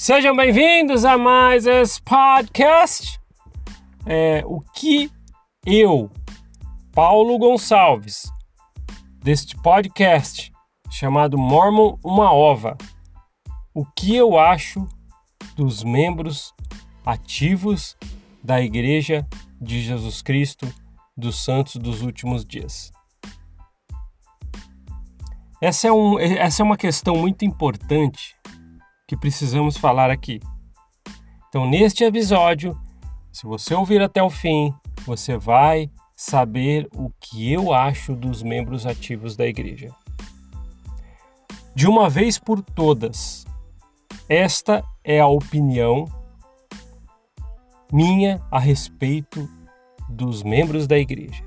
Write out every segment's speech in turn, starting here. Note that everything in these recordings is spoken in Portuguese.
Sejam bem-vindos a mais esse podcast. É, o que eu, Paulo Gonçalves, deste podcast chamado Mormon Uma Ova, o que eu acho dos membros ativos da Igreja de Jesus Cristo dos Santos dos Últimos Dias. Essa é, um, essa é uma questão muito importante que precisamos falar aqui. Então, neste episódio, se você ouvir até o fim, você vai saber o que eu acho dos membros ativos da igreja. De uma vez por todas, esta é a opinião minha a respeito dos membros da igreja.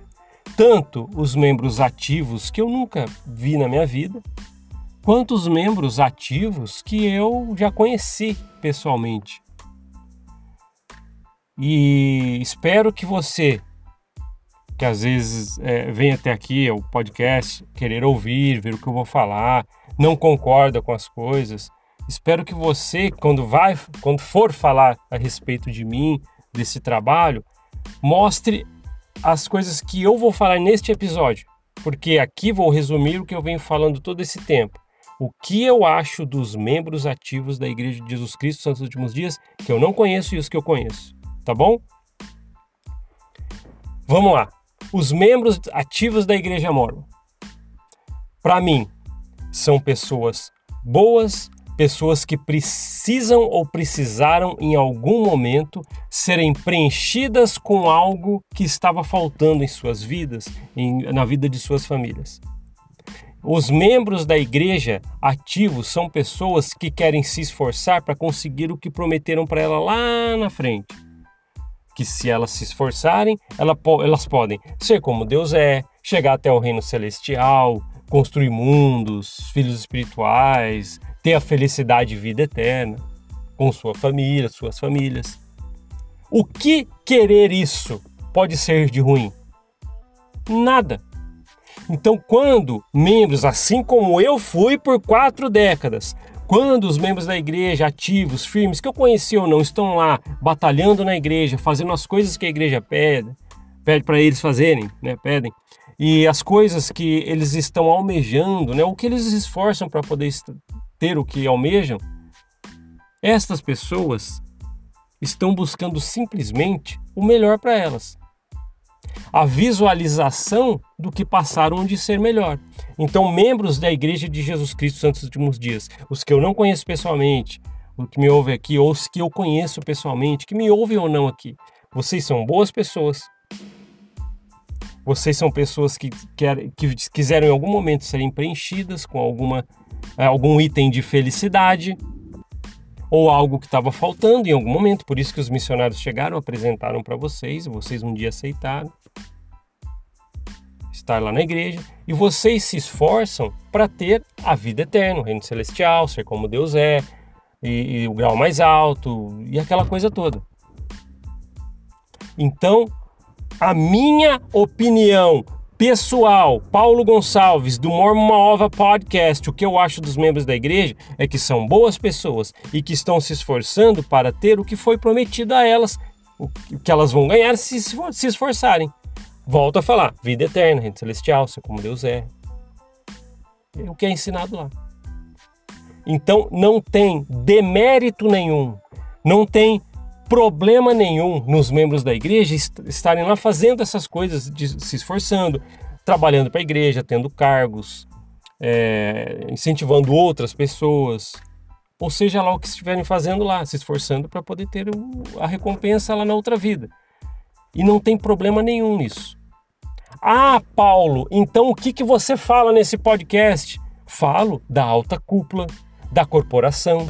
Tanto os membros ativos que eu nunca vi na minha vida, quantos membros ativos que eu já conheci pessoalmente. E espero que você, que às vezes é, vem até aqui ao podcast, querer ouvir, ver o que eu vou falar, não concorda com as coisas, espero que você, quando vai, quando for falar a respeito de mim, desse trabalho, mostre as coisas que eu vou falar neste episódio, porque aqui vou resumir o que eu venho falando todo esse tempo o que eu acho dos membros ativos da Igreja de Jesus Cristo Santos Últimos Dias, que eu não conheço e os que eu conheço, tá bom? Vamos lá. Os membros ativos da Igreja Mormon. Para mim, são pessoas boas, pessoas que precisam ou precisaram em algum momento serem preenchidas com algo que estava faltando em suas vidas, em, na vida de suas famílias. Os membros da igreja ativos são pessoas que querem se esforçar para conseguir o que prometeram para ela lá na frente. Que se elas se esforçarem, elas podem ser como Deus é, chegar até o reino celestial, construir mundos, filhos espirituais, ter a felicidade e vida eterna com sua família, suas famílias. O que querer isso pode ser de ruim? Nada. Então, quando membros, assim como eu fui por quatro décadas, quando os membros da igreja ativos, firmes, que eu conheci ou não, estão lá batalhando na igreja, fazendo as coisas que a igreja pede, pede para eles fazerem, né, pedem, e as coisas que eles estão almejando, né, o que eles esforçam para poder ter o que almejam, estas pessoas estão buscando simplesmente o melhor para elas a visualização do que passaram de ser melhor. Então, membros da Igreja de Jesus Cristo Santos dos Últimos Dias, os que eu não conheço pessoalmente, os que me ouvem aqui, ou os que eu conheço pessoalmente, que me ouvem ou não aqui, vocês são boas pessoas. Vocês são pessoas que, quer, que quiseram em algum momento serem preenchidas com alguma, eh, algum item de felicidade, ou algo que estava faltando em algum momento. Por isso que os missionários chegaram, apresentaram para vocês, vocês um dia aceitaram estar lá na igreja e vocês se esforçam para ter a vida eterna, o reino celestial, ser como Deus é, e, e o grau mais alto e aquela coisa toda. Então, a minha opinião pessoal, Paulo Gonçalves, do Mormon Ova Podcast, o que eu acho dos membros da igreja é que são boas pessoas e que estão se esforçando para ter o que foi prometido a elas, o que elas vão ganhar se se esforçarem. Volto a falar, vida eterna, reino celestial, ser como Deus é. É o que é ensinado lá. Então não tem demérito nenhum, não tem problema nenhum nos membros da igreja estarem lá fazendo essas coisas, de, se esforçando, trabalhando para a igreja, tendo cargos, é, incentivando outras pessoas, ou seja lá o que estiverem fazendo lá, se esforçando para poder ter a recompensa lá na outra vida. E não tem problema nenhum nisso. Ah, Paulo, então o que, que você fala nesse podcast? Falo da alta cúpula, da corporação,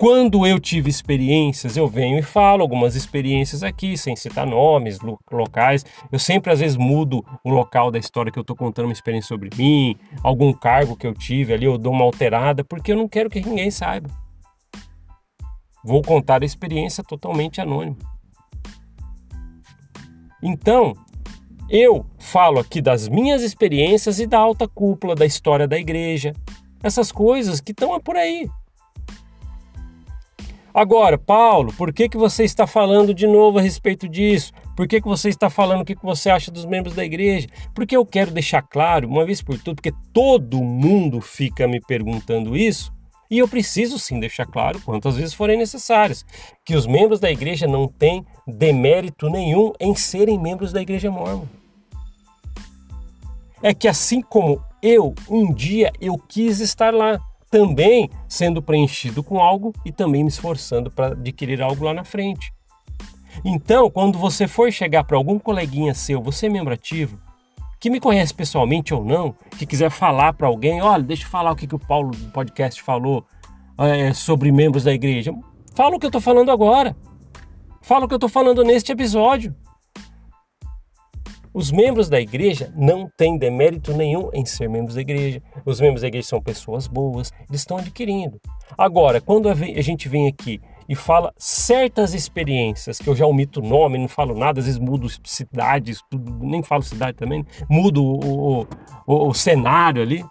quando eu tive experiências, eu venho e falo algumas experiências aqui, sem citar nomes, locais. Eu sempre, às vezes, mudo o local da história que eu estou contando uma experiência sobre mim, algum cargo que eu tive ali, eu dou uma alterada, porque eu não quero que ninguém saiba. Vou contar a experiência totalmente anônima. Então, eu falo aqui das minhas experiências e da alta cúpula, da história da igreja, essas coisas que estão por aí. Agora, Paulo, por que, que você está falando de novo a respeito disso? Por que, que você está falando o que, que você acha dos membros da igreja? Porque eu quero deixar claro, uma vez por tudo, porque todo mundo fica me perguntando isso, e eu preciso sim deixar claro, quantas vezes forem necessárias, que os membros da igreja não têm demérito nenhum em serem membros da igreja mormon. É que assim como eu, um dia eu quis estar lá, também sendo preenchido com algo e também me esforçando para adquirir algo lá na frente. Então, quando você for chegar para algum coleguinha seu, você é membro ativo, que me conhece pessoalmente ou não, que quiser falar para alguém, olha, deixa eu falar o que, que o Paulo do podcast falou é, sobre membros da igreja. Fala o que eu estou falando agora. Fala o que eu estou falando neste episódio. Os membros da igreja não têm demérito nenhum em ser membros da igreja. Os membros da igreja são pessoas boas, eles estão adquirindo. Agora, quando a gente vem aqui e fala certas experiências, que eu já omito o nome, não falo nada, às vezes mudo cidades, nem falo cidade também, mudo o, o, o cenário ali,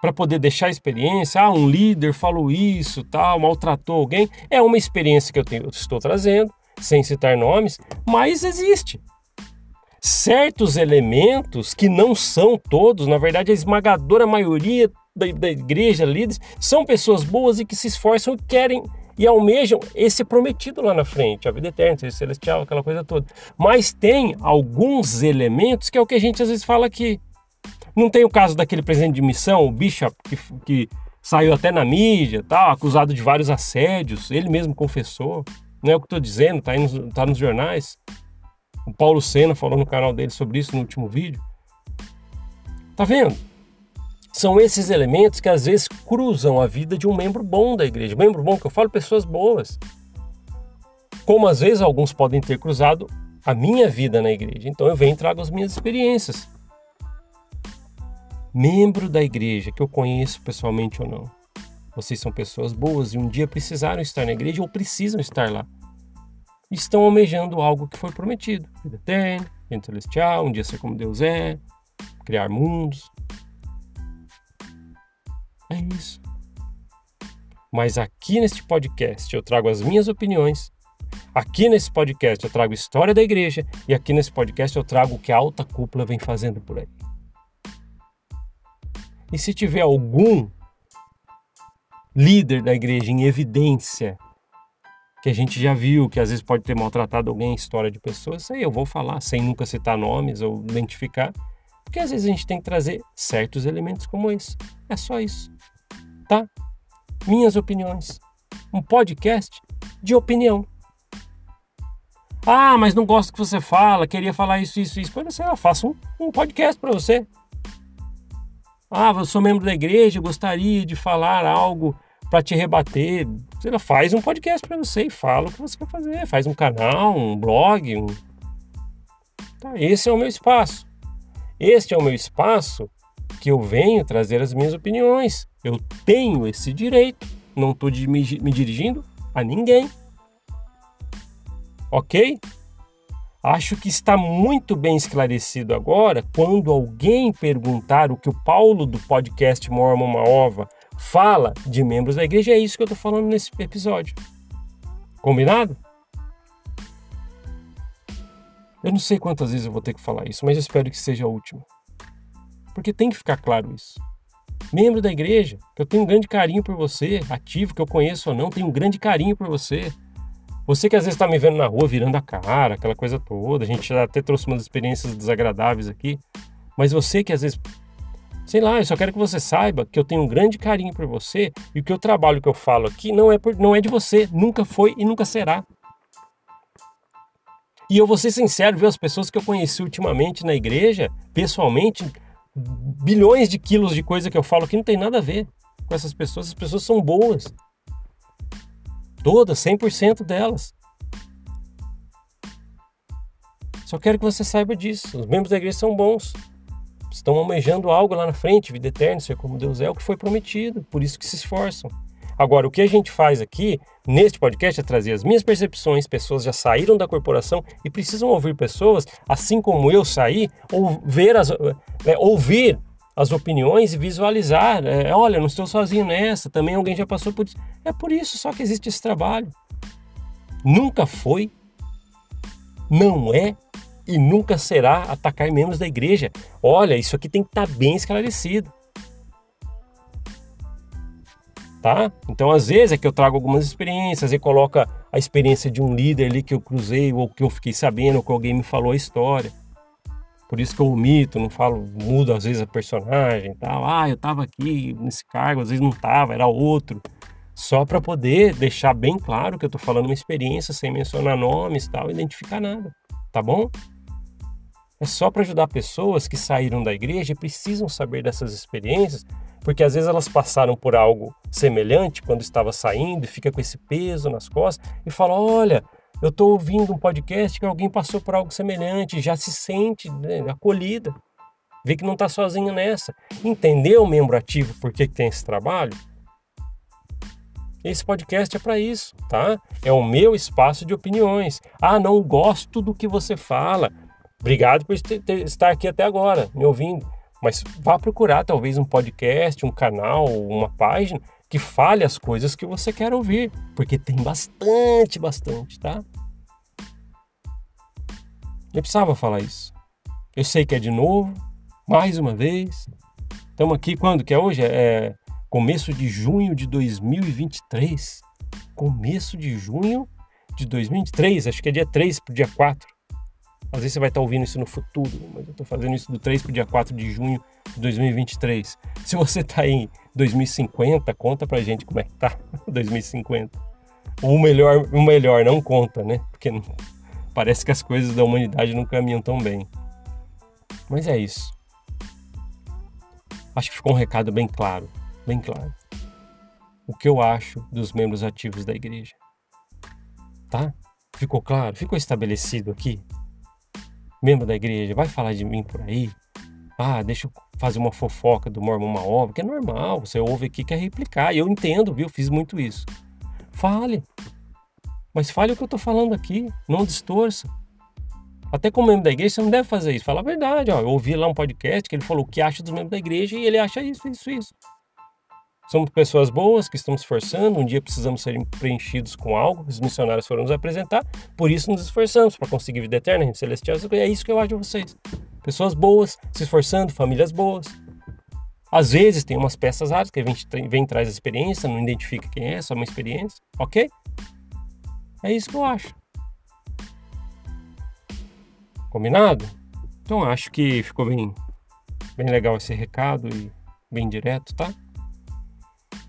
para poder deixar a experiência. Ah, um líder falou isso, tal, maltratou alguém. É uma experiência que eu, tenho, eu estou trazendo, sem citar nomes, mas existe certos elementos que não são todos, na verdade a esmagadora maioria da, da igreja, líderes, são pessoas boas e que se esforçam e querem e almejam esse prometido lá na frente, a vida eterna, ser celestial, aquela coisa toda. Mas tem alguns elementos que é o que a gente às vezes fala aqui. Não tem o caso daquele presidente de missão, o Bishop, que, que saiu até na mídia, tal, acusado de vários assédios, ele mesmo confessou. Não é o que estou dizendo, está nos, tá nos jornais. O Paulo Sena falou no canal dele sobre isso no último vídeo. Tá vendo? São esses elementos que às vezes cruzam a vida de um membro bom da igreja. Membro bom que eu falo, pessoas boas. Como às vezes alguns podem ter cruzado a minha vida na igreja. Então eu venho e trago as minhas experiências. Membro da igreja, que eu conheço pessoalmente ou não. Vocês são pessoas boas e um dia precisaram estar na igreja ou precisam estar lá estão almejando algo que foi prometido: vida eterna, reino celestial, um dia ser como Deus é, criar mundos. É isso. Mas aqui neste podcast eu trago as minhas opiniões. Aqui nesse podcast eu trago história da igreja e aqui nesse podcast eu trago o que a alta cúpula vem fazendo por aí. E se tiver algum líder da igreja em evidência que a gente já viu, que às vezes pode ter maltratado alguém, história de pessoas, aí eu vou falar sem nunca citar nomes ou identificar, porque às vezes a gente tem que trazer certos elementos como esse. É só isso, tá? Minhas opiniões. Um podcast de opinião. Ah, mas não gosto que você fala, queria falar isso, isso, isso. Pode ser, eu faço um, um podcast para você. Ah, eu sou membro da igreja, gostaria de falar algo para te rebater. Você faz um podcast para você e fala o que você quer fazer. Faz um canal, um blog. Um... Tá, esse é o meu espaço. Este é o meu espaço que eu venho trazer as minhas opiniões. Eu tenho esse direito. Não estou me, dirigindo a ninguém. Ok? Acho que está muito bem esclarecido agora quando alguém perguntar o que o Paulo do podcast Mormon Uma Ova fala de membros da igreja, é isso que eu estou falando nesse episódio. Combinado? Eu não sei quantas vezes eu vou ter que falar isso, mas espero que seja a última. Porque tem que ficar claro isso. Membro da igreja, eu tenho um grande carinho por você, ativo, que eu conheço ou não, tenho um grande carinho por você. Você que às vezes está me vendo na rua virando a cara, aquela coisa toda, a gente já até trouxe umas experiências desagradáveis aqui, mas você que às vezes Sei lá, eu só quero que você saiba que eu tenho um grande carinho por você e que o trabalho que eu falo aqui não é, por, não é de você, nunca foi e nunca será. E eu vou ser sincero, viu? As pessoas que eu conheci ultimamente na igreja, pessoalmente, bilhões de quilos de coisa que eu falo que não tem nada a ver com essas pessoas. As pessoas são boas. Todas, 100% delas. Só quero que você saiba disso. Os membros da igreja são bons estão almejando algo lá na frente, vida eterna, ser como Deus é, o que foi prometido, por isso que se esforçam. Agora, o que a gente faz aqui, neste podcast, é trazer as minhas percepções, pessoas já saíram da corporação e precisam ouvir pessoas, assim como eu saí, ou ver as, é, ouvir as opiniões e visualizar. É, olha, não estou sozinho nessa, também alguém já passou por isso. É por isso só que existe esse trabalho. Nunca foi, não é e nunca será atacar membros da igreja. Olha, isso aqui tem que estar tá bem esclarecido. Tá? Então, às vezes é que eu trago algumas experiências e coloca a experiência de um líder ali que eu cruzei ou que eu fiquei sabendo ou que alguém me falou a história. Por isso que eu omito, não falo, mudo às vezes a personagem, tal. Ah, eu tava aqui nesse cargo, às vezes não tava, era outro. Só para poder deixar bem claro que eu tô falando uma experiência sem mencionar nomes, tal, identificar nada, tá bom? É só para ajudar pessoas que saíram da igreja e precisam saber dessas experiências, porque às vezes elas passaram por algo semelhante quando estava saindo e fica com esse peso nas costas e fala: "Olha, eu estou ouvindo um podcast que alguém passou por algo semelhante, já se sente né, acolhida, vê que não está sozinho nessa. Entendeu, membro ativo, por que, tem esse trabalho? Esse podcast é para isso, tá? É o meu espaço de opiniões. Ah, não gosto do que você fala. Obrigado por estar aqui até agora, me ouvindo. Mas vá procurar talvez um podcast, um canal, uma página que fale as coisas que você quer ouvir, porque tem bastante, bastante, tá? Eu precisava falar isso. Eu sei que é de novo, mais uma vez. Estamos aqui quando que é hoje? É começo de junho de 2023. Começo de junho de 2023, acho que é dia 3 para dia 4. Às vezes você vai estar ouvindo isso no futuro, mas eu estou fazendo isso do 3 para o dia 4 de junho de 2023. Se você está em 2050, conta pra gente como é que tá 2050. O melhor, o melhor não conta, né? Porque parece que as coisas da humanidade não caminham tão bem. Mas é isso. Acho que ficou um recado bem claro, bem claro. O que eu acho dos membros ativos da igreja. Tá? Ficou claro? Ficou estabelecido aqui? Membro da igreja vai falar de mim por aí? Ah, deixa eu fazer uma fofoca do mormon uma obra, que é normal, você ouve aqui quer replicar. Eu entendo, viu? Fiz muito isso. Fale. Mas fale o que eu tô falando aqui, não distorça. Até como membro da igreja, você não deve fazer isso. Fala a verdade, ó. Eu ouvi lá um podcast que ele falou o que acha dos membros da igreja e ele acha isso, isso, isso. Somos pessoas boas que estamos esforçando, um dia precisamos ser preenchidos com algo, os missionários foram nos apresentar, por isso nos esforçamos para conseguir vida eterna, gente celestial. É isso que eu acho de vocês. Pessoas boas, se esforçando, famílias boas. Às vezes tem umas peças raras que a gente vem traz a experiência, não identifica quem é, só uma experiência, ok? É isso que eu acho. Combinado? Então acho que ficou bem, bem legal esse recado e bem direto, tá?